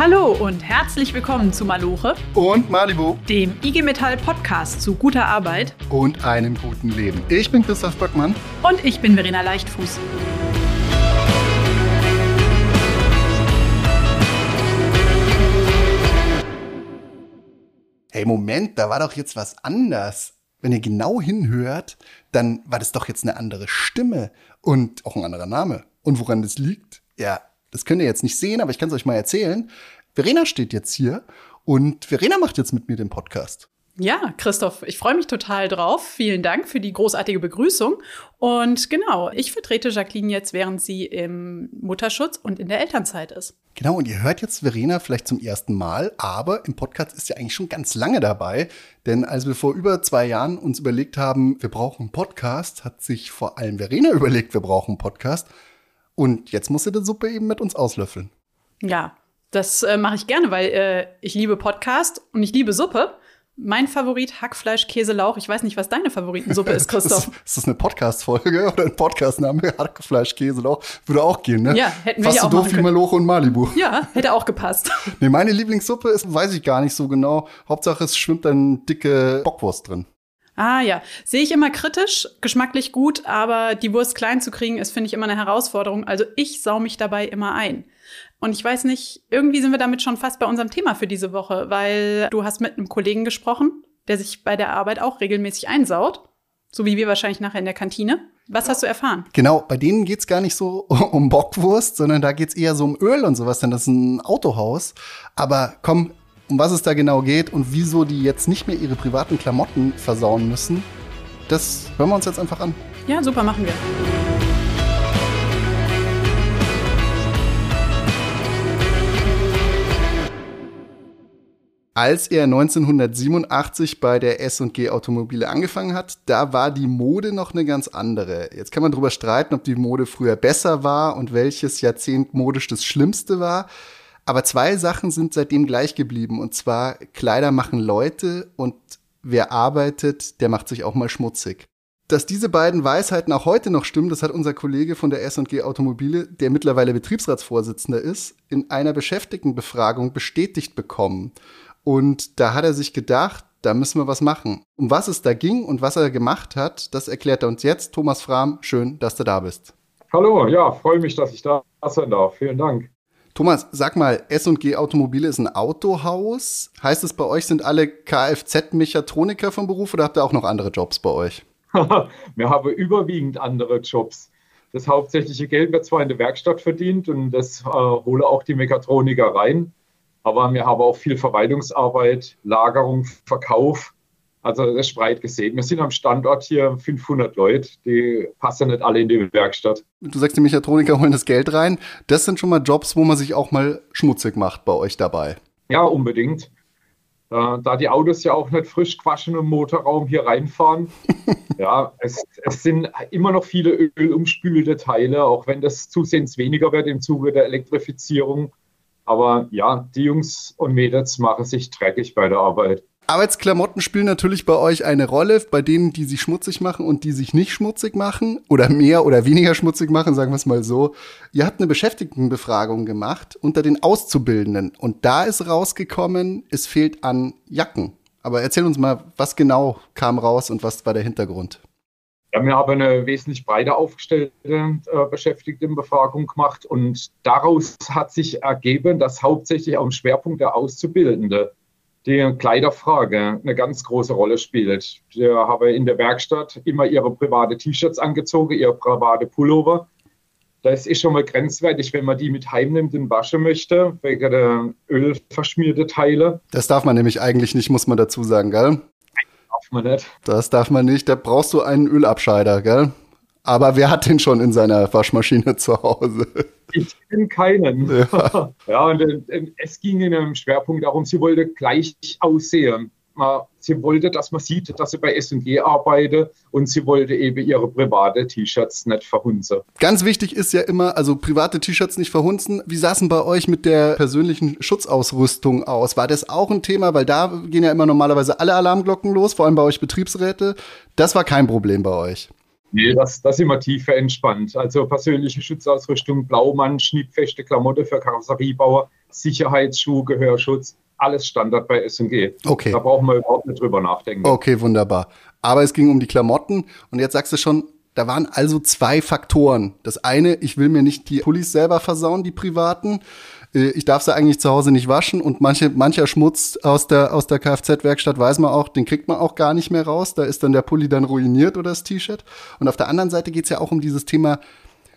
Hallo und herzlich willkommen zu Maloche und Malibu, dem IG Metall Podcast zu guter Arbeit und einem guten Leben. Ich bin Christoph Böckmann und ich bin Verena Leichtfuß. Hey, Moment, da war doch jetzt was anders. Wenn ihr genau hinhört, dann war das doch jetzt eine andere Stimme und auch ein anderer Name. Und woran das liegt? Ja, das könnt ihr jetzt nicht sehen, aber ich kann es euch mal erzählen. Verena steht jetzt hier und Verena macht jetzt mit mir den Podcast. Ja, Christoph, ich freue mich total drauf. Vielen Dank für die großartige Begrüßung. Und genau, ich vertrete Jacqueline jetzt, während sie im Mutterschutz und in der Elternzeit ist. Genau, und ihr hört jetzt Verena vielleicht zum ersten Mal, aber im Podcast ist sie eigentlich schon ganz lange dabei. Denn als wir vor über zwei Jahren uns überlegt haben, wir brauchen einen Podcast, hat sich vor allem Verena überlegt, wir brauchen einen Podcast. Und jetzt muss sie die Suppe eben mit uns auslöffeln. Ja, das äh, mache ich gerne, weil äh, ich liebe Podcast und ich liebe Suppe. Mein Favorit Hackfleisch, Käse, Lauch. Ich weiß nicht, was deine Favoritensuppe ist, Christoph. ist, ist das eine Podcast-Folge oder ein Podcastname? Hackfleisch, Käse, Lauch. Würde auch gehen, ne? Ja, hätten wir Fast ja auch so doof wie Maloche und Malibu. Ja, hätte auch gepasst. nee, meine Lieblingssuppe ist, weiß ich gar nicht so genau. Hauptsache, es schwimmt dann dicke Bockwurst drin. Ah ja, sehe ich immer kritisch, geschmacklich gut, aber die Wurst klein zu kriegen, ist, finde ich, immer eine Herausforderung. Also ich sau mich dabei immer ein. Und ich weiß nicht, irgendwie sind wir damit schon fast bei unserem Thema für diese Woche, weil du hast mit einem Kollegen gesprochen, der sich bei der Arbeit auch regelmäßig einsaut. So wie wir wahrscheinlich nachher in der Kantine. Was hast du erfahren? Genau, bei denen geht's gar nicht so um Bockwurst, sondern da geht's eher so um Öl und sowas, denn das ist ein Autohaus. Aber komm, um was es da genau geht und wieso die jetzt nicht mehr ihre privaten Klamotten versauen müssen, das hören wir uns jetzt einfach an. Ja, super, machen wir. Als er 1987 bei der S&G Automobile angefangen hat, da war die Mode noch eine ganz andere. Jetzt kann man darüber streiten, ob die Mode früher besser war und welches Jahrzehnt modisch das Schlimmste war. Aber zwei Sachen sind seitdem gleich geblieben. Und zwar, Kleider machen Leute und wer arbeitet, der macht sich auch mal schmutzig. Dass diese beiden Weisheiten auch heute noch stimmen, das hat unser Kollege von der S&G Automobile, der mittlerweile Betriebsratsvorsitzender ist, in einer Beschäftigtenbefragung bestätigt bekommen. Und da hat er sich gedacht, da müssen wir was machen. Um was es da ging und was er gemacht hat, das erklärt er uns jetzt. Thomas Frahm, schön, dass du da bist. Hallo, ja, freue mich, dass ich da sein darf. Vielen Dank. Thomas, sag mal, S&G Automobile ist ein Autohaus. Heißt es, bei euch sind alle Kfz-Mechatroniker vom Beruf oder habt ihr auch noch andere Jobs bei euch? wir haben überwiegend andere Jobs. Das hauptsächliche Geld wird zwar in der Werkstatt verdient und das äh, hole auch die Mechatroniker rein, aber wir haben auch viel Verwaltungsarbeit, Lagerung, Verkauf also das ist breit gesehen. Wir sind am Standort hier 500 Leute, die passen nicht alle in die Werkstatt. Du sagst, die Mechatroniker holen das Geld rein. Das sind schon mal Jobs, wo man sich auch mal schmutzig macht bei euch dabei. Ja, unbedingt. Da die Autos ja auch nicht frisch gewaschen im Motorraum hier reinfahren. ja, es, es, sind immer noch viele ölumspülte Teile, auch wenn das zusehends weniger wird im Zuge der Elektrifizierung. Aber ja, die Jungs und Mädels machen sich dreckig bei der Arbeit. Arbeitsklamotten spielen natürlich bei euch eine Rolle, bei denen, die sich schmutzig machen und die sich nicht schmutzig machen oder mehr oder weniger schmutzig machen, sagen wir es mal so. Ihr habt eine Beschäftigtenbefragung gemacht unter den Auszubildenden und da ist rausgekommen, es fehlt an Jacken. Aber erzähl uns mal, was genau kam raus und was war der Hintergrund? Ja, wir haben eine wesentlich breiter aufgestellte äh, Beschäftigtenbefragung gemacht und daraus hat sich ergeben, dass hauptsächlich am Schwerpunkt der Auszubildende die Kleiderfrage eine ganz große Rolle spielt. Die haben in der Werkstatt immer ihre private T-Shirts angezogen, ihre private Pullover. Das ist schon mal grenzwertig, wenn man die mit heimnimmt und waschen möchte, wegen der ölverschmierte Teile. Das darf man nämlich eigentlich nicht, muss man dazu sagen, gell? Darf man nicht. Das darf man nicht. Da brauchst du einen Ölabscheider, gell? Aber wer hat den schon in seiner Waschmaschine zu Hause? Ich kenne keinen. Ja, ja und äh, es ging in einem Schwerpunkt darum, sie wollte gleich aussehen. Sie wollte, dass man sieht, dass sie bei S&G arbeitet und sie wollte eben ihre private T-Shirts nicht verhunzen. Ganz wichtig ist ja immer, also private T-Shirts nicht verhunzen. Wie sah es denn bei euch mit der persönlichen Schutzausrüstung aus? War das auch ein Thema? Weil da gehen ja immer normalerweise alle Alarmglocken los, vor allem bei euch Betriebsräte. Das war kein Problem bei euch. Nee, das, das immer tiefer entspannt. Also persönliche Schutzausrüstung, Blaumann, schnittfeste Klamotte für Karosseriebauer, Sicherheitsschuh, Gehörschutz, alles Standard bei SG. Okay. Da brauchen wir überhaupt nicht drüber nachdenken. Okay, wunderbar. Aber es ging um die Klamotten und jetzt sagst du schon, da waren also zwei Faktoren. Das eine, ich will mir nicht die Pullis selber versauen, die privaten. Äh, ich darf sie eigentlich zu Hause nicht waschen und manche, mancher Schmutz aus der, aus der Kfz-Werkstatt weiß man auch, den kriegt man auch gar nicht mehr raus. Da ist dann der Pulli dann ruiniert oder das T-Shirt. Und auf der anderen Seite geht's ja auch um dieses Thema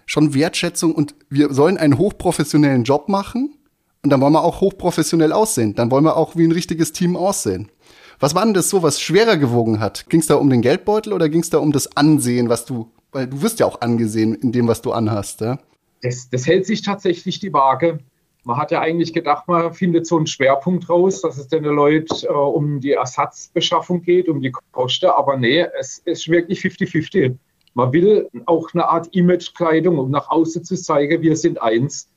schon Wertschätzung und wir sollen einen hochprofessionellen Job machen und dann wollen wir auch hochprofessionell aussehen. Dann wollen wir auch wie ein richtiges Team aussehen. Was war denn das so, was schwerer gewogen hat? Ging es da um den Geldbeutel oder ging es da um das Ansehen, was du, weil du wirst ja auch angesehen in dem, was du anhast, ja? Das, das hält sich tatsächlich die Waage. Man hat ja eigentlich gedacht, man findet so einen Schwerpunkt raus, dass es den Leuten äh, um die Ersatzbeschaffung geht, um die Kosten. Aber nee, es ist wirklich 50-50. Man will auch eine Art Imagekleidung, um nach außen zu zeigen, wir sind eins.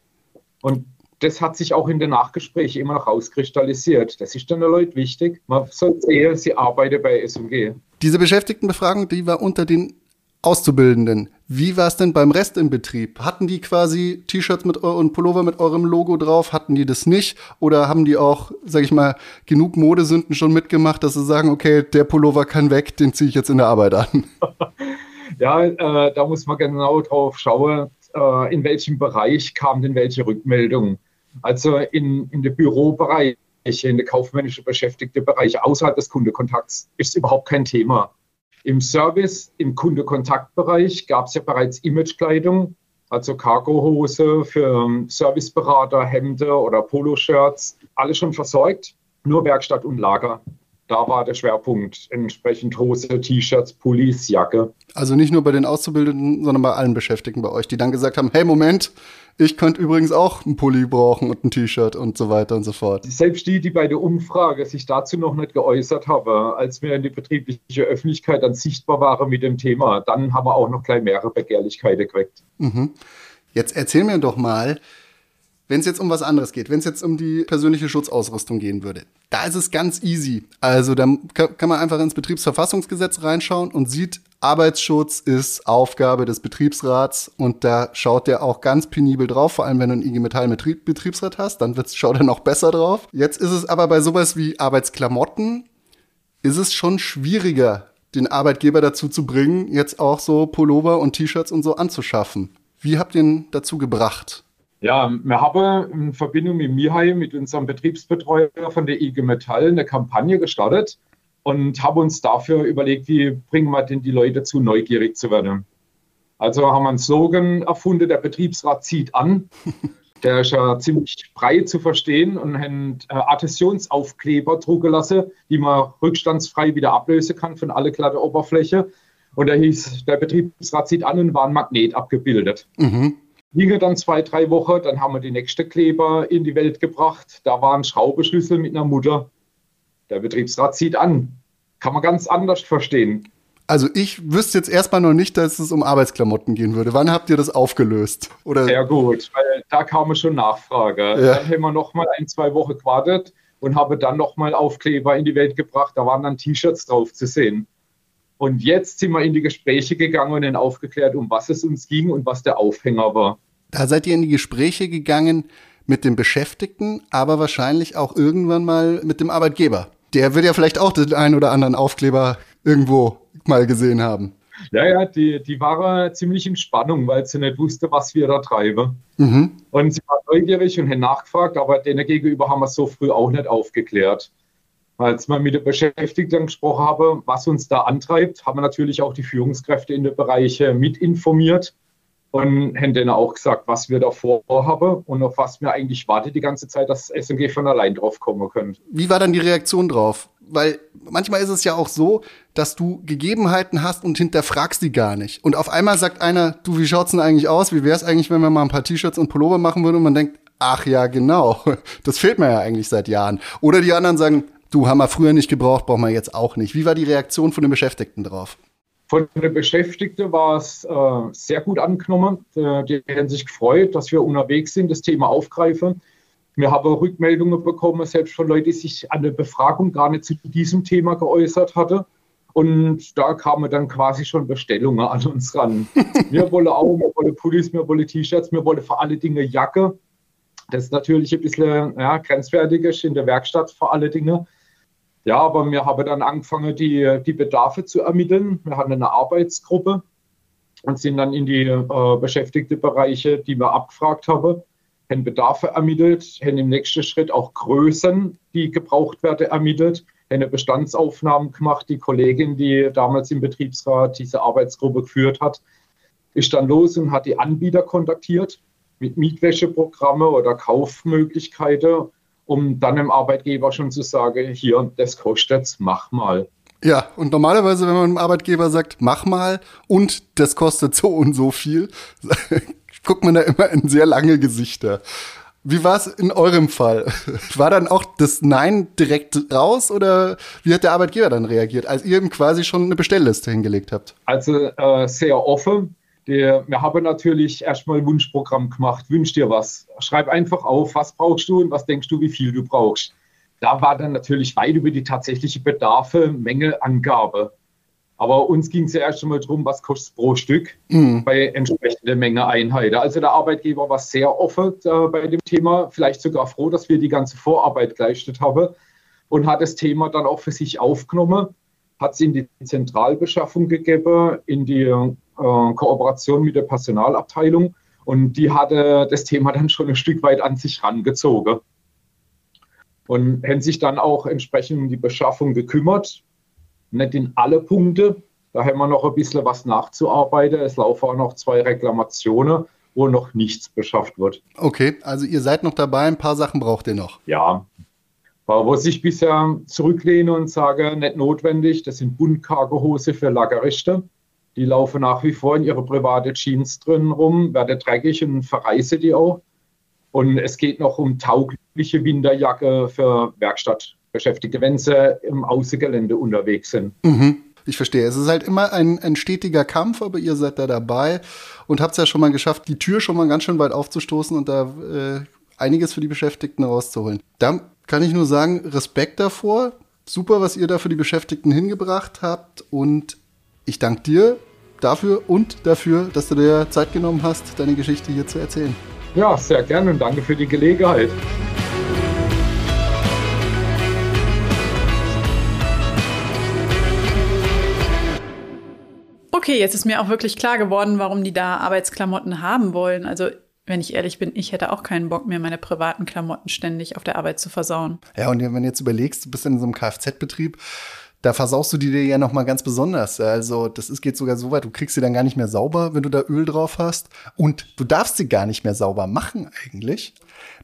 Und das hat sich auch in den Nachgesprächen immer noch rauskristallisiert. Das ist den Leuten wichtig. Man soll sehen, sie arbeiten bei SMG. Diese Beschäftigtenbefragung, die war unter den Auszubildenden. Wie war es denn beim Rest im Betrieb? Hatten die quasi T-Shirts mit und Pullover mit eurem Logo drauf? Hatten die das nicht? Oder haben die auch, sag ich mal, genug Modesünden schon mitgemacht, dass sie sagen, okay, der Pullover kann weg, den ziehe ich jetzt in der Arbeit an? ja, äh, da muss man genau drauf schauen, äh, in welchem Bereich kam denn welche Rückmeldung. Also in, in den Bürobereich, in der kaufmännische beschäftigte Bereich außerhalb des Kundekontakts ist überhaupt kein Thema. Im Service, im Kundekontaktbereich gab es ja bereits Imagekleidung, also Cargohose für ähm, Serviceberater, Hemde oder Poloshirts, alles schon versorgt, nur Werkstatt und Lager da war der Schwerpunkt. Entsprechend Hose, T-Shirts, Pullis, Jacke. Also nicht nur bei den Auszubildenden, sondern bei allen Beschäftigten bei euch, die dann gesagt haben, hey Moment, ich könnte übrigens auch einen Pulli brauchen und ein T-Shirt und so weiter und so fort. Selbst die, die bei der Umfrage sich dazu noch nicht geäußert haben, als wir in die betriebliche Öffentlichkeit dann sichtbar waren mit dem Thema, dann haben wir auch noch gleich mehrere Begehrlichkeiten geweckt. Mhm. Jetzt erzähl mir doch mal, wenn es jetzt um was anderes geht, wenn es jetzt um die persönliche Schutzausrüstung gehen würde, da ist es ganz easy. Also da kann man einfach ins Betriebsverfassungsgesetz reinschauen und sieht, Arbeitsschutz ist Aufgabe des Betriebsrats und da schaut der auch ganz penibel drauf, vor allem wenn du einen IG Metall Betriebsrat hast, dann wird's, schaut er noch besser drauf. Jetzt ist es aber bei sowas wie Arbeitsklamotten, ist es schon schwieriger, den Arbeitgeber dazu zu bringen, jetzt auch so Pullover und T-Shirts und so anzuschaffen. Wie habt ihr ihn dazu gebracht? Ja, wir haben in Verbindung mit Mihai, mit unserem Betriebsbetreuer von der IG Metall, eine Kampagne gestartet und haben uns dafür überlegt, wie bringen wir denn die Leute dazu, neugierig zu werden. Also haben wir einen Slogan erfunden, der Betriebsrat zieht an. Der ist ja ziemlich frei zu verstehen und haben äh, Adhäsionsaufkleber zugelassen, die man rückstandsfrei wieder ablösen kann von alle glatte Oberfläche. Und da hieß, der Betriebsrat zieht an und war ein Magnet abgebildet. Mhm ginge dann zwei, drei Wochen. Dann haben wir die nächste Kleber in die Welt gebracht. Da war ein Schraubeschlüssel mit einer Mutter. Der Betriebsrat zieht an. Kann man ganz anders verstehen. Also ich wüsste jetzt erstmal noch nicht, dass es um Arbeitsklamotten gehen würde. Wann habt ihr das aufgelöst? Oder? Sehr gut, weil da kam schon Nachfrage. Ja. Dann haben wir noch mal ein, zwei Wochen gewartet und habe dann noch mal Aufkleber in die Welt gebracht. Da waren dann T-Shirts drauf zu sehen. Und jetzt sind wir in die Gespräche gegangen und aufgeklärt, um was es uns ging und was der Aufhänger war. Da seid ihr in die Gespräche gegangen mit dem Beschäftigten, aber wahrscheinlich auch irgendwann mal mit dem Arbeitgeber. Der wird ja vielleicht auch den einen oder anderen Aufkleber irgendwo mal gesehen haben. Ja, ja, die, die war ziemlich in Spannung, weil sie nicht wusste, was wir da treiben. Mhm. Und sie war neugierig und hat nachgefragt, aber denen gegenüber haben wir so früh auch nicht aufgeklärt. Als wir mit den Beschäftigten gesprochen haben, was uns da antreibt, haben wir natürlich auch die Führungskräfte in den Bereichen mit informiert und haben denen auch gesagt, was wir da vorhaben und auf was wir eigentlich warten die ganze Zeit, dass SMG von allein drauf kommen können. Wie war dann die Reaktion drauf? Weil manchmal ist es ja auch so, dass du Gegebenheiten hast und hinterfragst die gar nicht. Und auf einmal sagt einer, du, wie schaut's denn eigentlich aus? Wie wäre es eigentlich, wenn wir mal ein paar T-Shirts und Pullover machen würden? Und man denkt, ach ja, genau. Das fehlt mir ja eigentlich seit Jahren. Oder die anderen sagen, du, haben wir früher nicht gebraucht, brauchen wir jetzt auch nicht. Wie war die Reaktion von den Beschäftigten drauf? Von den Beschäftigten war es äh, sehr gut angenommen. Äh, die haben sich gefreut, dass wir unterwegs sind, das Thema aufgreifen. Wir haben Rückmeldungen bekommen, selbst von Leuten, die sich an der Befragung gar nicht zu diesem Thema geäußert hatten. Und da kamen dann quasi schon Bestellungen an uns ran. Wir wollen auch, wir wollen Pullis, wir wollen T-Shirts, wir wollen vor alle Dinge Jacke. Das ist natürlich ein bisschen ja, grenzwertig in der Werkstatt vor alle Dinge. Ja, aber wir haben dann angefangen, die, die Bedarfe zu ermitteln. Wir hatten eine Arbeitsgruppe und sind dann in die äh, beschäftigte Bereiche, die wir abgefragt haben, haben Bedarfe ermittelt, haben im nächsten Schritt auch Größen, die gebraucht werden, ermittelt, haben eine Bestandsaufnahmen gemacht. Die Kollegin, die damals im Betriebsrat diese Arbeitsgruppe geführt hat, ist dann los und hat die Anbieter kontaktiert mit Mietwäscheprogramme oder Kaufmöglichkeiten, um dann dem Arbeitgeber schon zu sagen, hier, das kostet, mach mal. Ja, und normalerweise, wenn man einem Arbeitgeber sagt, mach mal und das kostet so und so viel, guckt man da immer in sehr lange Gesichter. Wie war es in eurem Fall? War dann auch das Nein direkt raus oder wie hat der Arbeitgeber dann reagiert, als ihr ihm quasi schon eine Bestellliste hingelegt habt? Also äh, sehr offen. Die, wir haben natürlich erstmal Wunschprogramm gemacht. Wünsch dir was. Schreib einfach auf, was brauchst du und was denkst du, wie viel du brauchst. Da war dann natürlich weit über die tatsächliche Bedarfe, Mengeangabe. Aber uns ging es ja erst einmal darum, was kostet pro Stück mhm. bei entsprechender Menge Einheiten. Also der Arbeitgeber war sehr offen äh, bei dem Thema, vielleicht sogar froh, dass wir die ganze Vorarbeit geleistet haben und hat das Thema dann auch für sich aufgenommen, hat es in die Zentralbeschaffung gegeben, in die Kooperation mit der Personalabteilung und die hatte das Thema dann schon ein Stück weit an sich rangezogen und haben sich dann auch entsprechend um die Beschaffung gekümmert nicht in alle Punkte. Da haben wir noch ein bisschen was nachzuarbeiten. Es laufen auch noch zwei Reklamationen, wo noch nichts beschafft wird. Okay, also ihr seid noch dabei, ein paar Sachen braucht ihr noch. Ja. Wo ich bisher zurücklehne und sage, nicht notwendig, das sind Buntkargehose für Lagerrichter. Die laufen nach wie vor in ihre private Jeans drin rum, werden dreckig und verreise die auch. Und es geht noch um taugliche Winterjacke für Werkstatt Beschäftigte, wenn sie im Außengelände unterwegs sind. Mhm. Ich verstehe. Es ist halt immer ein, ein stetiger Kampf, aber ihr seid da dabei und habt es ja schon mal geschafft, die Tür schon mal ganz schön weit aufzustoßen und da äh, einiges für die Beschäftigten rauszuholen. Da kann ich nur sagen, Respekt davor. Super, was ihr da für die Beschäftigten hingebracht habt und ich danke dir dafür und dafür, dass du dir Zeit genommen hast, deine Geschichte hier zu erzählen. Ja, sehr gerne und danke für die Gelegenheit. Okay, jetzt ist mir auch wirklich klar geworden, warum die da Arbeitsklamotten haben wollen. Also wenn ich ehrlich bin, ich hätte auch keinen Bock mehr, meine privaten Klamotten ständig auf der Arbeit zu versauen. Ja, und wenn du jetzt überlegst, du bist in so einem Kfz-Betrieb, da versaust du die dir ja noch mal ganz besonders. Also das ist, geht sogar so weit, du kriegst sie dann gar nicht mehr sauber, wenn du da Öl drauf hast. Und du darfst sie gar nicht mehr sauber machen eigentlich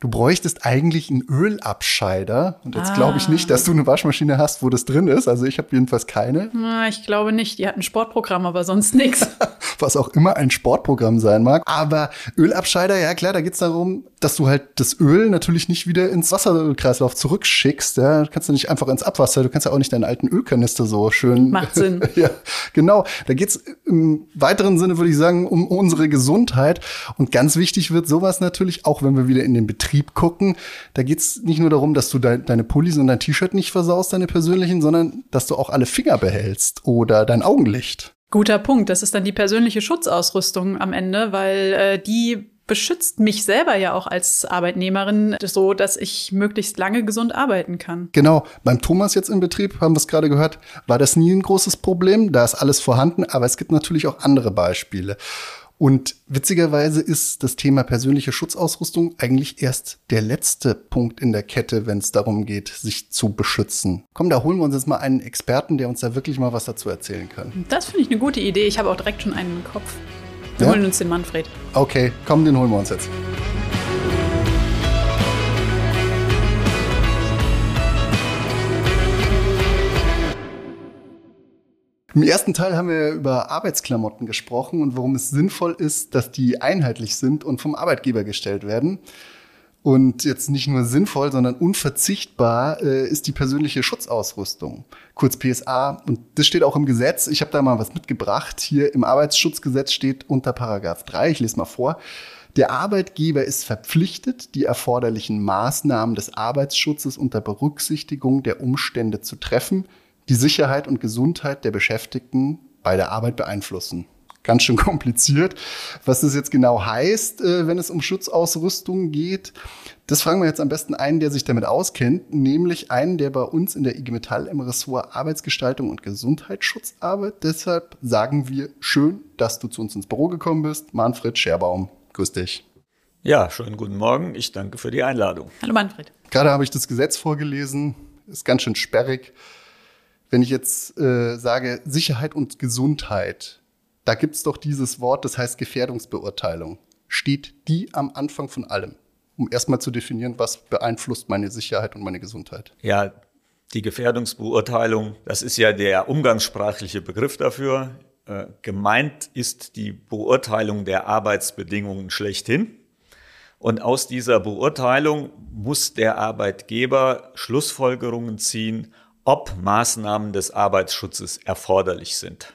du bräuchtest eigentlich einen Ölabscheider. Und jetzt ah. glaube ich nicht, dass du eine Waschmaschine hast, wo das drin ist. Also ich habe jedenfalls keine. Na, ich glaube nicht. Die hat ein Sportprogramm, aber sonst nichts. Was auch immer ein Sportprogramm sein mag. Aber Ölabscheider, ja klar, da geht es darum, dass du halt das Öl natürlich nicht wieder ins Wasserkreislauf zurückschickst. Ja, du kannst du nicht einfach ins Abwasser. Du kannst ja auch nicht deinen alten Ölkanister so schön. Macht Sinn. ja, genau. Da geht es im weiteren Sinne, würde ich sagen, um unsere Gesundheit. Und ganz wichtig wird sowas natürlich, auch wenn wir wieder in den Betrieb gucken. Da geht es nicht nur darum, dass du de deine Pullis und dein T-Shirt nicht versaust, deine persönlichen, sondern dass du auch alle Finger behältst oder dein Augenlicht. Guter Punkt. Das ist dann die persönliche Schutzausrüstung am Ende, weil äh, die beschützt mich selber ja auch als Arbeitnehmerin so, dass ich möglichst lange gesund arbeiten kann. Genau. Beim Thomas jetzt im Betrieb, haben wir es gerade gehört, war das nie ein großes Problem. Da ist alles vorhanden, aber es gibt natürlich auch andere Beispiele. Und witzigerweise ist das Thema persönliche Schutzausrüstung eigentlich erst der letzte Punkt in der Kette, wenn es darum geht, sich zu beschützen. Komm, da holen wir uns jetzt mal einen Experten, der uns da wirklich mal was dazu erzählen kann. Das finde ich eine gute Idee. Ich habe auch direkt schon einen im Kopf. Wir ja? holen uns den Manfred. Okay, komm, den holen wir uns jetzt. Im ersten Teil haben wir über Arbeitsklamotten gesprochen und warum es sinnvoll ist, dass die einheitlich sind und vom Arbeitgeber gestellt werden. Und jetzt nicht nur sinnvoll, sondern unverzichtbar äh, ist die persönliche Schutzausrüstung, kurz PSA. Und das steht auch im Gesetz. Ich habe da mal was mitgebracht. Hier im Arbeitsschutzgesetz steht unter Paragraph 3, ich lese mal vor, der Arbeitgeber ist verpflichtet, die erforderlichen Maßnahmen des Arbeitsschutzes unter Berücksichtigung der Umstände zu treffen, die Sicherheit und Gesundheit der Beschäftigten bei der Arbeit beeinflussen. Ganz schön kompliziert. Was das jetzt genau heißt, äh, wenn es um Schutzausrüstung geht, das fragen wir jetzt am besten einen, der sich damit auskennt, nämlich einen, der bei uns in der IG Metall im Ressort Arbeitsgestaltung und Gesundheitsschutz arbeitet. Deshalb sagen wir schön, dass du zu uns ins Büro gekommen bist. Manfred Scherbaum, grüß dich. Ja, schönen guten Morgen. Ich danke für die Einladung. Hallo Manfred. Gerade habe ich das Gesetz vorgelesen. Ist ganz schön sperrig. Wenn ich jetzt äh, sage Sicherheit und Gesundheit, da gibt es doch dieses Wort, das heißt Gefährdungsbeurteilung. Steht die am Anfang von allem? Um erstmal zu definieren, was beeinflusst meine Sicherheit und meine Gesundheit. Ja, die Gefährdungsbeurteilung, das ist ja der umgangssprachliche Begriff dafür. Äh, gemeint ist die Beurteilung der Arbeitsbedingungen schlechthin. Und aus dieser Beurteilung muss der Arbeitgeber Schlussfolgerungen ziehen, ob Maßnahmen des Arbeitsschutzes erforderlich sind.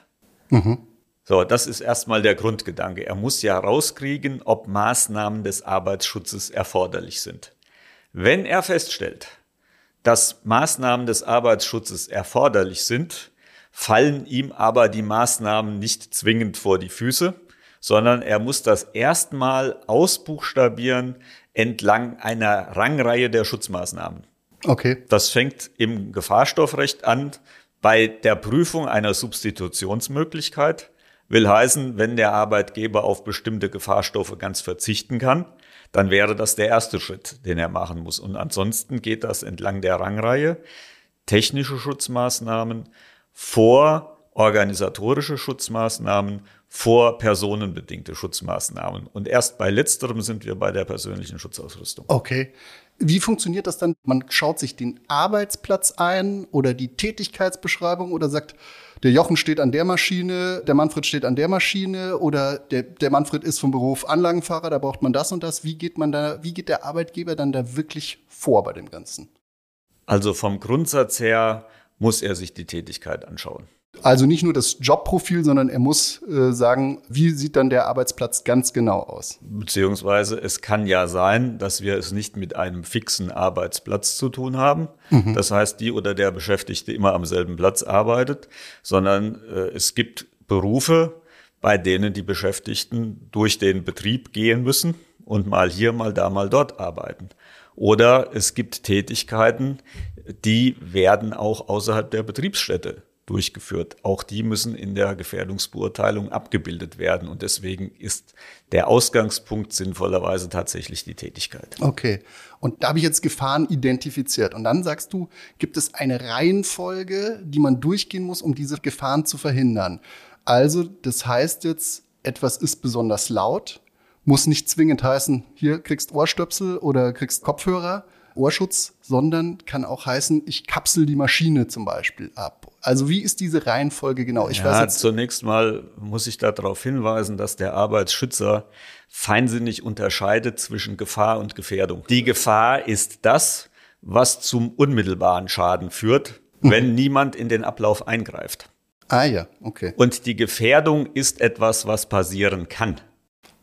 Mhm. So, das ist erstmal der Grundgedanke. Er muss ja rauskriegen, ob Maßnahmen des Arbeitsschutzes erforderlich sind. Wenn er feststellt, dass Maßnahmen des Arbeitsschutzes erforderlich sind, fallen ihm aber die Maßnahmen nicht zwingend vor die Füße, sondern er muss das erstmal ausbuchstabieren entlang einer Rangreihe der Schutzmaßnahmen. Okay. Das fängt im Gefahrstoffrecht an bei der Prüfung einer Substitutionsmöglichkeit. Will heißen, wenn der Arbeitgeber auf bestimmte Gefahrstoffe ganz verzichten kann, dann wäre das der erste Schritt, den er machen muss. Und ansonsten geht das entlang der Rangreihe. Technische Schutzmaßnahmen vor organisatorische Schutzmaßnahmen vor personenbedingte Schutzmaßnahmen. Und erst bei letzterem sind wir bei der persönlichen Schutzausrüstung. Okay. Wie funktioniert das dann? Man schaut sich den Arbeitsplatz ein oder die Tätigkeitsbeschreibung oder sagt, der Jochen steht an der Maschine, der Manfred steht an der Maschine oder der, der Manfred ist vom Beruf Anlagenfahrer, da braucht man das und das. Wie geht man da, wie geht der Arbeitgeber dann da wirklich vor bei dem Ganzen? Also vom Grundsatz her muss er sich die Tätigkeit anschauen. Also nicht nur das Jobprofil, sondern er muss äh, sagen, wie sieht dann der Arbeitsplatz ganz genau aus? Beziehungsweise es kann ja sein, dass wir es nicht mit einem fixen Arbeitsplatz zu tun haben. Mhm. Das heißt, die oder der Beschäftigte immer am selben Platz arbeitet, sondern äh, es gibt Berufe, bei denen die Beschäftigten durch den Betrieb gehen müssen und mal hier, mal da, mal dort arbeiten. Oder es gibt Tätigkeiten, die werden auch außerhalb der Betriebsstätte durchgeführt. Auch die müssen in der Gefährdungsbeurteilung abgebildet werden. Und deswegen ist der Ausgangspunkt sinnvollerweise tatsächlich die Tätigkeit. Okay. Und da habe ich jetzt Gefahren identifiziert. Und dann sagst du, gibt es eine Reihenfolge, die man durchgehen muss, um diese Gefahren zu verhindern. Also, das heißt jetzt, etwas ist besonders laut, muss nicht zwingend heißen, hier kriegst Ohrstöpsel oder kriegst Kopfhörer, Ohrschutz, sondern kann auch heißen, ich kapsel die Maschine zum Beispiel ab. Also wie ist diese Reihenfolge genau? Ich ja, weiß jetzt zunächst mal muss ich darauf hinweisen, dass der Arbeitsschützer feinsinnig unterscheidet zwischen Gefahr und Gefährdung. Die Gefahr ist das, was zum unmittelbaren Schaden führt, mhm. wenn niemand in den Ablauf eingreift. Ah ja, okay. Und die Gefährdung ist etwas, was passieren kann.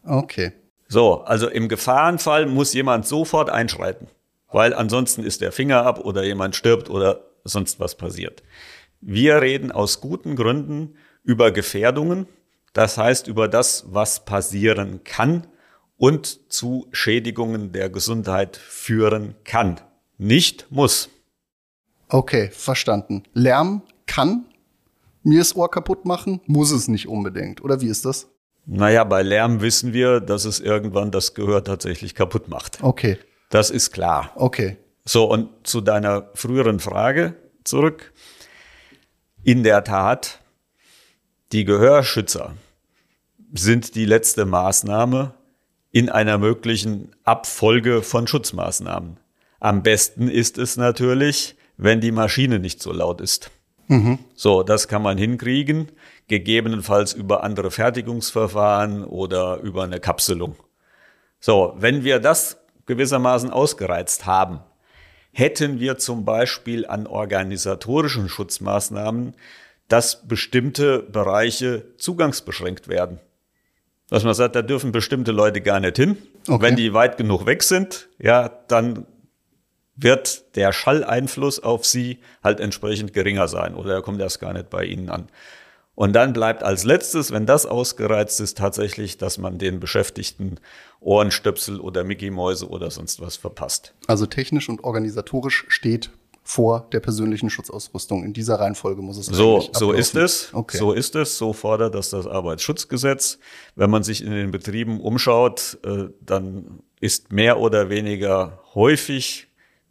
Okay. So, also im Gefahrenfall muss jemand sofort einschreiten weil ansonsten ist der Finger ab oder jemand stirbt oder sonst was passiert. Wir reden aus guten Gründen über Gefährdungen, das heißt über das, was passieren kann und zu Schädigungen der Gesundheit führen kann. Nicht muss. Okay, verstanden. Lärm kann mir das Ohr kaputt machen, muss es nicht unbedingt. Oder wie ist das? Naja, bei Lärm wissen wir, dass es irgendwann das Gehör tatsächlich kaputt macht. Okay. Das ist klar. Okay. So, und zu deiner früheren Frage zurück. In der Tat, die Gehörschützer sind die letzte Maßnahme in einer möglichen Abfolge von Schutzmaßnahmen. Am besten ist es natürlich, wenn die Maschine nicht so laut ist. Mhm. So, das kann man hinkriegen, gegebenenfalls über andere Fertigungsverfahren oder über eine Kapselung. So, wenn wir das gewissermaßen ausgereizt haben. Hätten wir zum Beispiel an organisatorischen Schutzmaßnahmen, dass bestimmte Bereiche zugangsbeschränkt werden. Dass man sagt, da dürfen bestimmte Leute gar nicht hin. Okay. Wenn die weit genug weg sind, ja, dann wird der Schalleinfluss auf sie halt entsprechend geringer sein oder er kommt erst gar nicht bei ihnen an. Und dann bleibt als letztes, wenn das ausgereizt ist, tatsächlich, dass man den Beschäftigten Ohrenstöpsel oder Mickey-Mäuse oder sonst was verpasst. Also technisch und organisatorisch steht vor der persönlichen Schutzausrüstung. In dieser Reihenfolge muss es so so ist es. Okay. So ist es. So fordert das das Arbeitsschutzgesetz. Wenn man sich in den Betrieben umschaut, äh, dann ist mehr oder weniger häufig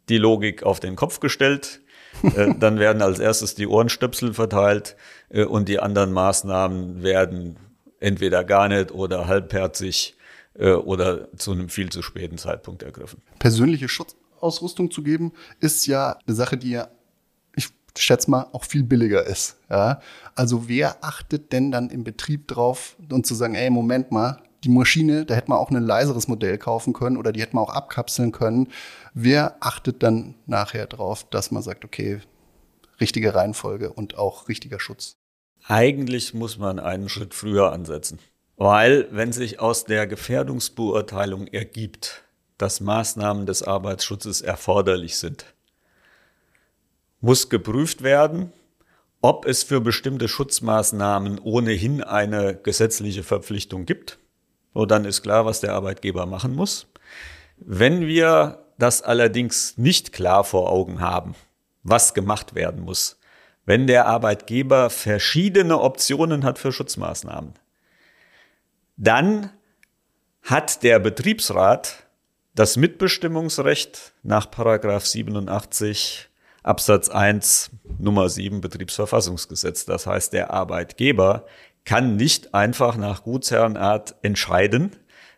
die Logik auf den Kopf gestellt. Äh, dann werden als erstes die Ohrenstöpsel verteilt äh, und die anderen Maßnahmen werden entweder gar nicht oder halbherzig oder zu einem viel zu späten Zeitpunkt ergriffen. Persönliche Schutz Ausrüstung zu geben, ist ja eine Sache, die ja, ich schätze mal, auch viel billiger ist. Ja? Also wer achtet denn dann im Betrieb drauf und zu sagen, ey, Moment mal, die Maschine, da hätte man auch ein leiseres Modell kaufen können oder die hätte man auch abkapseln können. Wer achtet dann nachher drauf, dass man sagt, okay, richtige Reihenfolge und auch richtiger Schutz? Eigentlich muss man einen Schritt früher ansetzen. Weil, wenn sich aus der Gefährdungsbeurteilung ergibt, dass Maßnahmen des Arbeitsschutzes erforderlich sind. Muss geprüft werden, ob es für bestimmte Schutzmaßnahmen ohnehin eine gesetzliche Verpflichtung gibt. So, dann ist klar, was der Arbeitgeber machen muss. Wenn wir das allerdings nicht klar vor Augen haben, was gemacht werden muss, wenn der Arbeitgeber verschiedene Optionen hat für Schutzmaßnahmen, dann hat der Betriebsrat das Mitbestimmungsrecht nach Paragraph 87 Absatz 1 Nummer 7 Betriebsverfassungsgesetz. Das heißt, der Arbeitgeber kann nicht einfach nach Gutsherrenart entscheiden,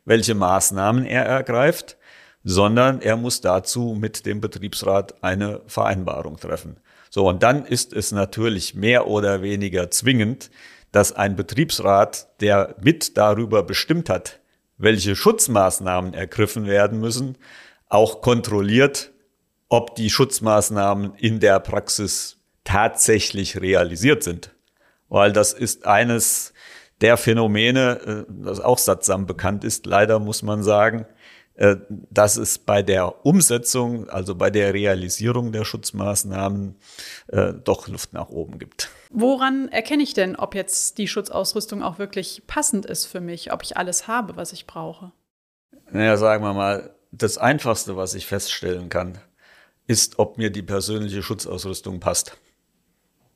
welche Maßnahmen er ergreift, sondern er muss dazu mit dem Betriebsrat eine Vereinbarung treffen. So, und dann ist es natürlich mehr oder weniger zwingend, dass ein Betriebsrat, der mit darüber bestimmt hat, welche Schutzmaßnahmen ergriffen werden müssen, auch kontrolliert, ob die Schutzmaßnahmen in der Praxis tatsächlich realisiert sind. Weil das ist eines der Phänomene, äh, das auch sattsam bekannt ist, leider muss man sagen, äh, dass es bei der Umsetzung, also bei der Realisierung der Schutzmaßnahmen, äh, doch Luft nach oben gibt. Woran erkenne ich denn, ob jetzt die Schutzausrüstung auch wirklich passend ist für mich, ob ich alles habe, was ich brauche? Naja, sagen wir mal, das Einfachste, was ich feststellen kann, ist, ob mir die persönliche Schutzausrüstung passt.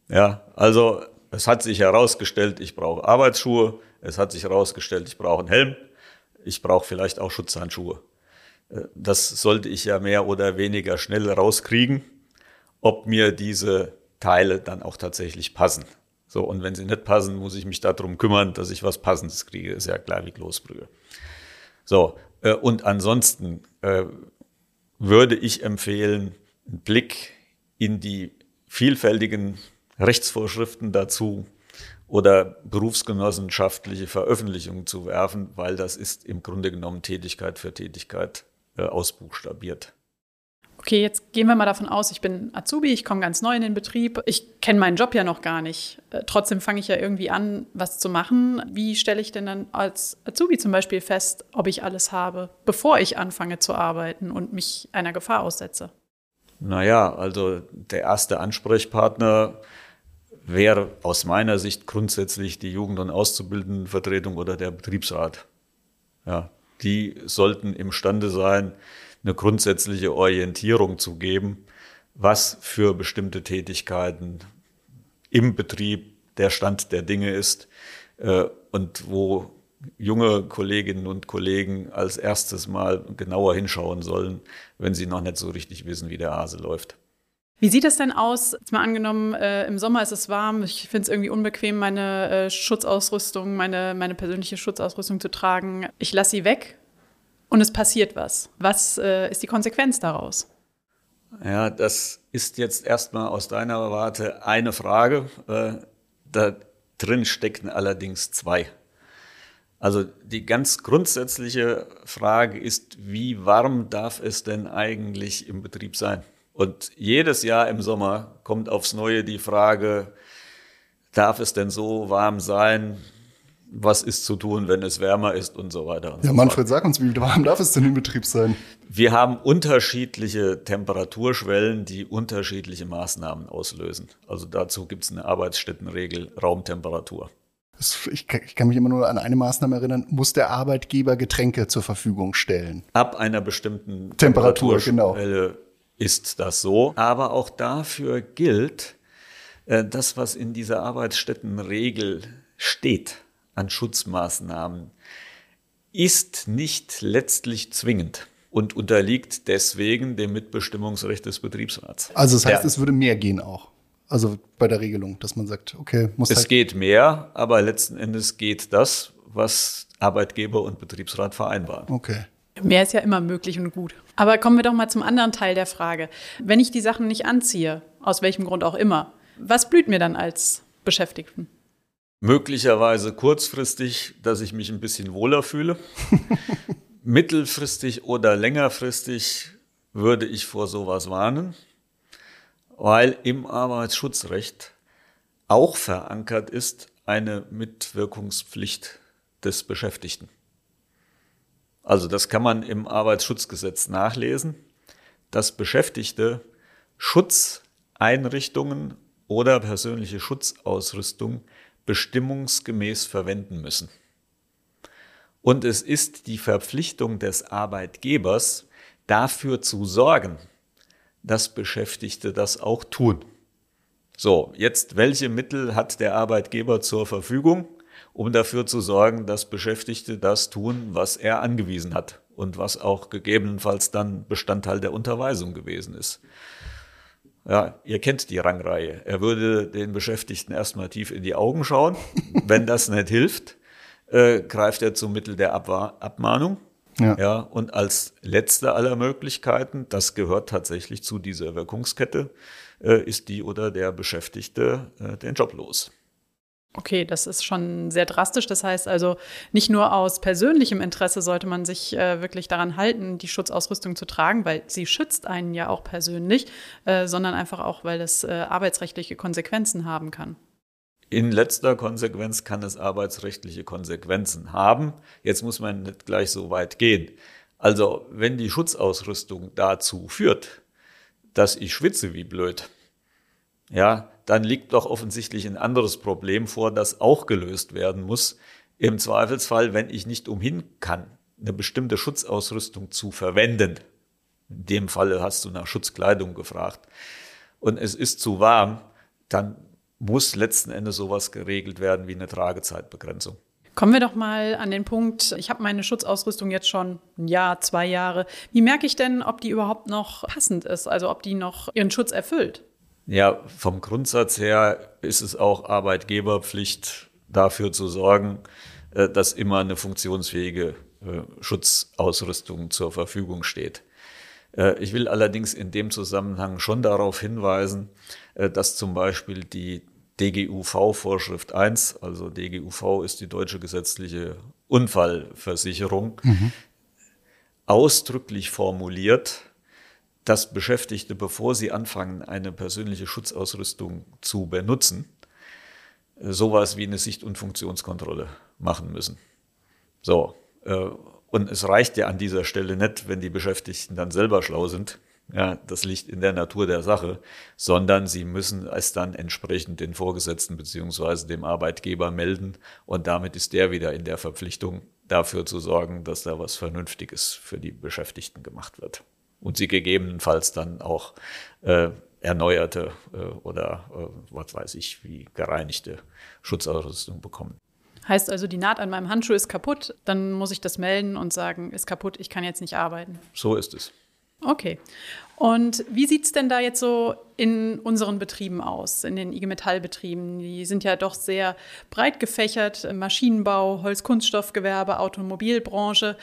Ja, also es hat sich herausgestellt, ich brauche Arbeitsschuhe, es hat sich herausgestellt, ich brauche einen Helm, ich brauche vielleicht auch Schutzhandschuhe. Äh, das sollte ich ja mehr oder weniger schnell rauskriegen, ob mir diese Teile dann auch tatsächlich passen. So, und wenn sie nicht passen, muss ich mich darum kümmern, dass ich was Passendes kriege. Ist ja klar wie Kloßbrühe. So, äh, und ansonsten äh, würde ich empfehlen, einen Blick in die vielfältigen Rechtsvorschriften dazu oder berufsgenossenschaftliche Veröffentlichungen zu werfen, weil das ist im Grunde genommen Tätigkeit für Tätigkeit äh, ausbuchstabiert. Okay, jetzt gehen wir mal davon aus, ich bin Azubi, ich komme ganz neu in den Betrieb, ich kenne meinen Job ja noch gar nicht. Äh, trotzdem fange ich ja irgendwie an, was zu machen. Wie stelle ich denn dann als Azubi zum Beispiel fest, ob ich alles habe, bevor ich anfange zu arbeiten und mich einer Gefahr aussetze? Naja, also der erste Ansprechpartner wäre aus meiner Sicht grundsätzlich die Jugend- und Auszubildendenvertretung oder der Betriebsrat. Ja, die sollten imstande sein, eine grundsätzliche Orientierung zu geben, was für bestimmte Tätigkeiten im Betrieb der Stand der Dinge ist äh, und wo junge Kolleginnen und Kollegen als erstes mal genauer hinschauen sollen, wenn sie noch nicht so richtig wissen, wie der Hase läuft. Wie sieht es denn aus? Jetzt mal angenommen, äh, im Sommer ist es warm. Ich finde es irgendwie unbequem, meine äh, Schutzausrüstung, meine, meine persönliche Schutzausrüstung zu tragen. Ich lasse sie weg und es passiert was. Was äh, ist die Konsequenz daraus? Ja, das ist jetzt erstmal aus deiner Warte eine Frage. Äh, da drin stecken allerdings zwei. Also die ganz grundsätzliche Frage ist, wie warm darf es denn eigentlich im Betrieb sein? Und jedes Jahr im Sommer kommt aufs Neue die Frage, darf es denn so warm sein, was ist zu tun, wenn es wärmer ist und so weiter. Und ja, so Manfred, sag uns, wie warm darf es denn im Betrieb sein? Wir haben unterschiedliche Temperaturschwellen, die unterschiedliche Maßnahmen auslösen. Also dazu gibt es eine Arbeitsstättenregel Raumtemperatur. Ich kann mich immer nur an eine Maßnahme erinnern, muss der Arbeitgeber Getränke zur Verfügung stellen. Ab einer bestimmten Temperatur, genau. Ist das so. Aber auch dafür gilt, äh, das, was in dieser Arbeitsstättenregel steht an Schutzmaßnahmen, ist nicht letztlich zwingend und unterliegt deswegen dem Mitbestimmungsrecht des Betriebsrats. Also das heißt, ja. es würde mehr gehen auch. Also bei der Regelung, dass man sagt, okay, muss. Es halt geht mehr, aber letzten Endes geht das, was Arbeitgeber und Betriebsrat vereinbaren. Okay. Mehr ist ja immer möglich und gut. Aber kommen wir doch mal zum anderen Teil der Frage. Wenn ich die Sachen nicht anziehe, aus welchem Grund auch immer, was blüht mir dann als Beschäftigten? Möglicherweise kurzfristig, dass ich mich ein bisschen wohler fühle. Mittelfristig oder längerfristig würde ich vor sowas warnen, weil im Arbeitsschutzrecht auch verankert ist eine Mitwirkungspflicht des Beschäftigten. Also das kann man im Arbeitsschutzgesetz nachlesen, dass Beschäftigte Schutzeinrichtungen oder persönliche Schutzausrüstung bestimmungsgemäß verwenden müssen. Und es ist die Verpflichtung des Arbeitgebers, dafür zu sorgen, dass Beschäftigte das auch tun. So, jetzt welche Mittel hat der Arbeitgeber zur Verfügung, um dafür zu sorgen, dass Beschäftigte das tun, was er angewiesen hat und was auch gegebenenfalls dann Bestandteil der Unterweisung gewesen ist. Ja, ihr kennt die Rangreihe. Er würde den Beschäftigten erstmal tief in die Augen schauen. Wenn das nicht hilft, äh, greift er zum Mittel der Abwa Abmahnung. Ja. ja. Und als letzte aller Möglichkeiten, das gehört tatsächlich zu dieser Wirkungskette, äh, ist die oder der Beschäftigte äh, den Job los. Okay, das ist schon sehr drastisch. Das heißt also, nicht nur aus persönlichem Interesse sollte man sich äh, wirklich daran halten, die Schutzausrüstung zu tragen, weil sie schützt einen ja auch persönlich, äh, sondern einfach auch, weil es äh, arbeitsrechtliche Konsequenzen haben kann. In letzter Konsequenz kann es arbeitsrechtliche Konsequenzen haben. Jetzt muss man nicht gleich so weit gehen. Also, wenn die Schutzausrüstung dazu führt, dass ich schwitze wie blöd, ja, dann liegt doch offensichtlich ein anderes Problem vor, das auch gelöst werden muss. Im Zweifelsfall, wenn ich nicht umhin kann, eine bestimmte Schutzausrüstung zu verwenden. In dem Falle hast du nach Schutzkleidung gefragt. Und es ist zu warm, dann muss letzten Endes sowas geregelt werden wie eine Tragezeitbegrenzung. Kommen wir doch mal an den Punkt, ich habe meine Schutzausrüstung jetzt schon ein Jahr, zwei Jahre. Wie merke ich denn, ob die überhaupt noch passend ist, also ob die noch ihren Schutz erfüllt? Ja, vom Grundsatz her ist es auch Arbeitgeberpflicht, dafür zu sorgen, äh, dass immer eine funktionsfähige äh, Schutzausrüstung zur Verfügung steht. Äh, ich will allerdings in dem Zusammenhang schon darauf hinweisen, dass zum Beispiel die DGUV-Vorschrift 1, also DGUV ist die deutsche gesetzliche Unfallversicherung, mhm. ausdrücklich formuliert, dass Beschäftigte, bevor sie anfangen, eine persönliche Schutzausrüstung zu benutzen, sowas wie eine Sicht- und Funktionskontrolle machen müssen. So. Äh, und es reicht ja an dieser Stelle nicht, wenn die Beschäftigten dann selber schlau sind. Ja, das liegt in der Natur der Sache, sondern sie müssen es dann entsprechend den Vorgesetzten beziehungsweise dem Arbeitgeber melden und damit ist der wieder in der Verpflichtung, dafür zu sorgen, dass da was Vernünftiges für die Beschäftigten gemacht wird und sie gegebenenfalls dann auch äh, erneuerte äh, oder äh, was weiß ich, wie gereinigte Schutzausrüstung bekommen. Heißt also, die Naht an meinem Handschuh ist kaputt, dann muss ich das melden und sagen, ist kaputt, ich kann jetzt nicht arbeiten. So ist es. Okay. Und wie sieht es denn da jetzt so in unseren Betrieben aus, in den IG Metall-Betrieben? Die sind ja doch sehr breit gefächert, Maschinenbau, Holzkunststoffgewerbe, Automobilbranche.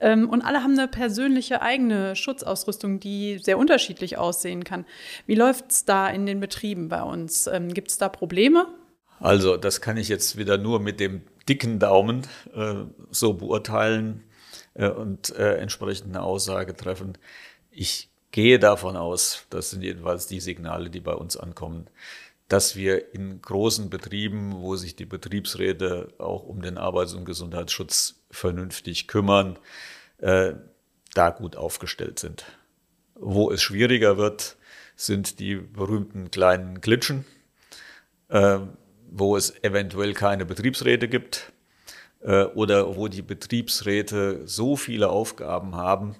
Ähm, und alle haben eine persönliche eigene Schutzausrüstung, die sehr unterschiedlich aussehen kann. Wie läuft es da in den Betrieben bei uns? Ähm, Gibt es da Probleme? Also, das kann ich jetzt wieder nur mit dem dicken Daumen äh, so beurteilen äh, und äh, entsprechend eine Aussage treffen. Ich gehe davon aus, das sind jedenfalls die Signale, die bei uns ankommen, dass wir in großen Betrieben, wo sich die Betriebsräte auch um den Arbeits- und Gesundheitsschutz vernünftig kümmern, äh, da gut aufgestellt sind. Wo es schwieriger wird, sind die berühmten kleinen Glitschen, äh, wo es eventuell keine Betriebsräte gibt äh, oder wo die Betriebsräte so viele Aufgaben haben,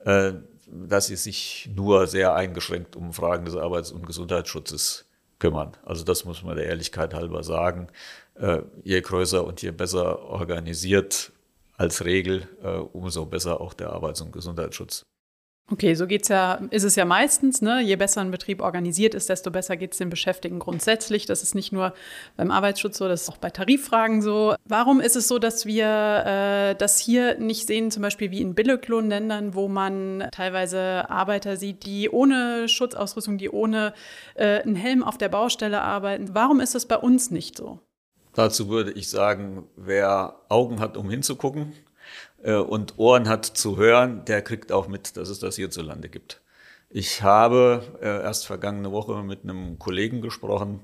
äh, dass sie sich nur sehr eingeschränkt um Fragen des Arbeits- und Gesundheitsschutzes kümmern. Also das muss man der Ehrlichkeit halber sagen. Äh, je größer und je besser organisiert als Regel, äh, umso besser auch der Arbeits- und Gesundheitsschutz. Okay, so geht's ja, ist es ja meistens, ne? Je besser ein Betrieb organisiert ist, desto besser geht es den Beschäftigten grundsätzlich. Das ist nicht nur beim Arbeitsschutz so, das ist auch bei Tariffragen so. Warum ist es so, dass wir äh, das hier nicht sehen, zum Beispiel wie in Billiglohnländern, wo man teilweise Arbeiter sieht, die ohne Schutzausrüstung, die ohne äh, einen Helm auf der Baustelle arbeiten? Warum ist das bei uns nicht so? Dazu würde ich sagen, wer Augen hat, um hinzugucken, und Ohren hat zu hören, der kriegt auch mit, dass es das hierzulande gibt. Ich habe äh, erst vergangene Woche mit einem Kollegen gesprochen,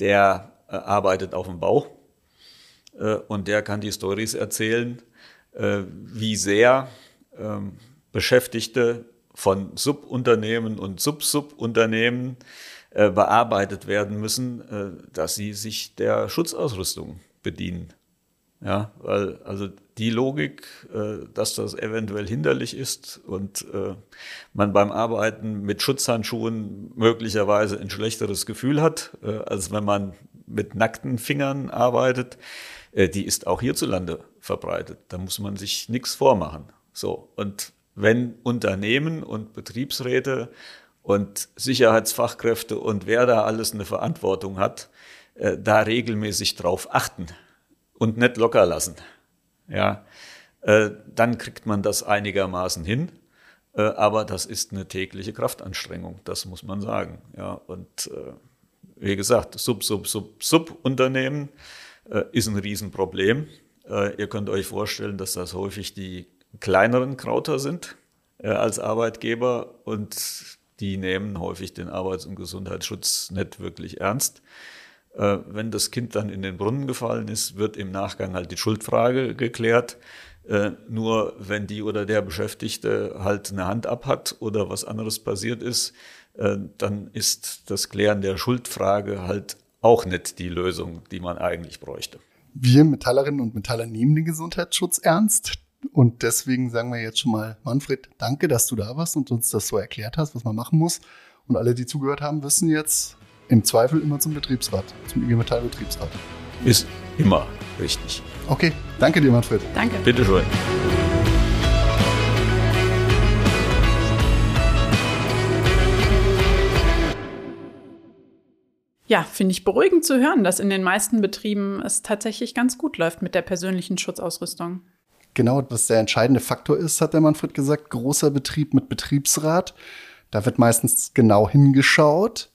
der äh, arbeitet auf dem Bau und der kann die Stories erzählen, wie sehr ähm, Beschäftigte von Subunternehmen und Sub-Subunternehmen bearbeitet werden müssen, dass sie sich der Schutzausrüstung bedienen. Ja, weil also die Logik, äh, dass das eventuell hinderlich ist und äh, man beim Arbeiten mit Schutzhandschuhen möglicherweise ein schlechteres Gefühl hat, äh, als wenn man mit nackten Fingern arbeitet, äh, die ist auch hierzulande verbreitet. Da muss man sich nichts vormachen. So und wenn Unternehmen und Betriebsräte und Sicherheitsfachkräfte und wer da alles eine Verantwortung hat, äh, da regelmäßig drauf achten und nicht locker lassen, ja, äh, dann kriegt man das einigermaßen hin. Äh, aber das ist eine tägliche Kraftanstrengung, das muss man sagen. Ja, und äh, wie gesagt, Sub, Sub, Sub, Sub-Unternehmen ist ein Riesenproblem. Ihr könnt euch vorstellen, dass das häufig die kleineren Krauter sind als Arbeitgeber und die nehmen häufig den Arbeits- und Gesundheitsschutz nicht wirklich ernst. Äh, wenn das Kind dann in den Brunnen gefallen ist, wird im Nachgang halt die Schuldfrage geklärt. Äh, nur wenn die oder der Beschäftigte halt eine Hand ab hat oder was anderes passiert ist, äh, dann ist das Klären der Schuldfrage halt auch nicht die Lösung, die man eigentlich bräuchte. Wir Metallerinnen und Metaller nehmen den Gesundheitsschutz ernst. Und deswegen sagen wir jetzt schon mal, Manfred, danke, dass du da warst und uns das so erklärt hast, was man machen muss. Und alle, die zugehört haben, wissen jetzt, im Zweifel immer zum Betriebsrat, zum IG Metall Betriebsrat. Ist immer richtig. Okay, danke dir, Manfred. Danke. Bitte schön. Ja, finde ich beruhigend zu hören, dass in den meisten Betrieben es tatsächlich ganz gut läuft mit der persönlichen Schutzausrüstung. Genau, was der entscheidende Faktor ist, hat der Manfred gesagt, großer Betrieb mit Betriebsrat. Da wird meistens genau hingeschaut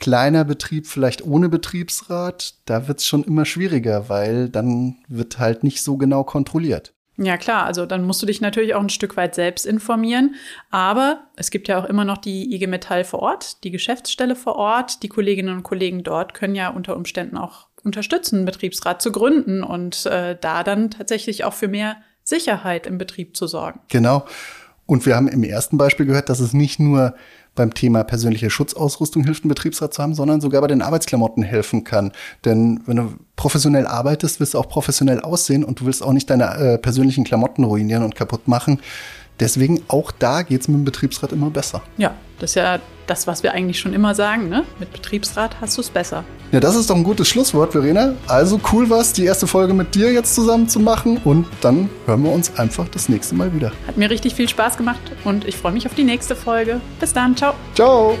kleiner Betrieb, vielleicht ohne Betriebsrat, da wird es schon immer schwieriger, weil dann wird halt nicht so genau kontrolliert. Ja, klar, also dann musst du dich natürlich auch ein Stück weit selbst informieren. Aber es gibt ja auch immer noch die IG Metall vor Ort, die Geschäftsstelle vor Ort. Die Kolleginnen und Kollegen dort können ja unter Umständen auch unterstützen, einen Betriebsrat zu gründen und äh, da dann tatsächlich auch für mehr Sicherheit im Betrieb zu sorgen. Genau. Und wir haben im ersten Beispiel gehört, dass es nicht nur beim Thema persönliche Schutzausrüstung hilft, einen Betriebsrat zu haben, sondern sogar bei den Arbeitsklamotten helfen kann. Denn wenn du professionell arbeitest, willst du auch professionell aussehen und du willst auch nicht deine äh, persönlichen Klamotten ruinieren und kaputt machen. Deswegen auch da geht es mit dem Betriebsrat immer besser. Ja, das ist ja das, was wir eigentlich schon immer sagen. Ne? Mit Betriebsrat hast du es besser. Ja, das ist doch ein gutes Schlusswort, Verena. Also cool war's, die erste Folge mit dir jetzt zusammen zu machen. Und dann hören wir uns einfach das nächste Mal wieder. Hat mir richtig viel Spaß gemacht und ich freue mich auf die nächste Folge. Bis dann, ciao. Ciao.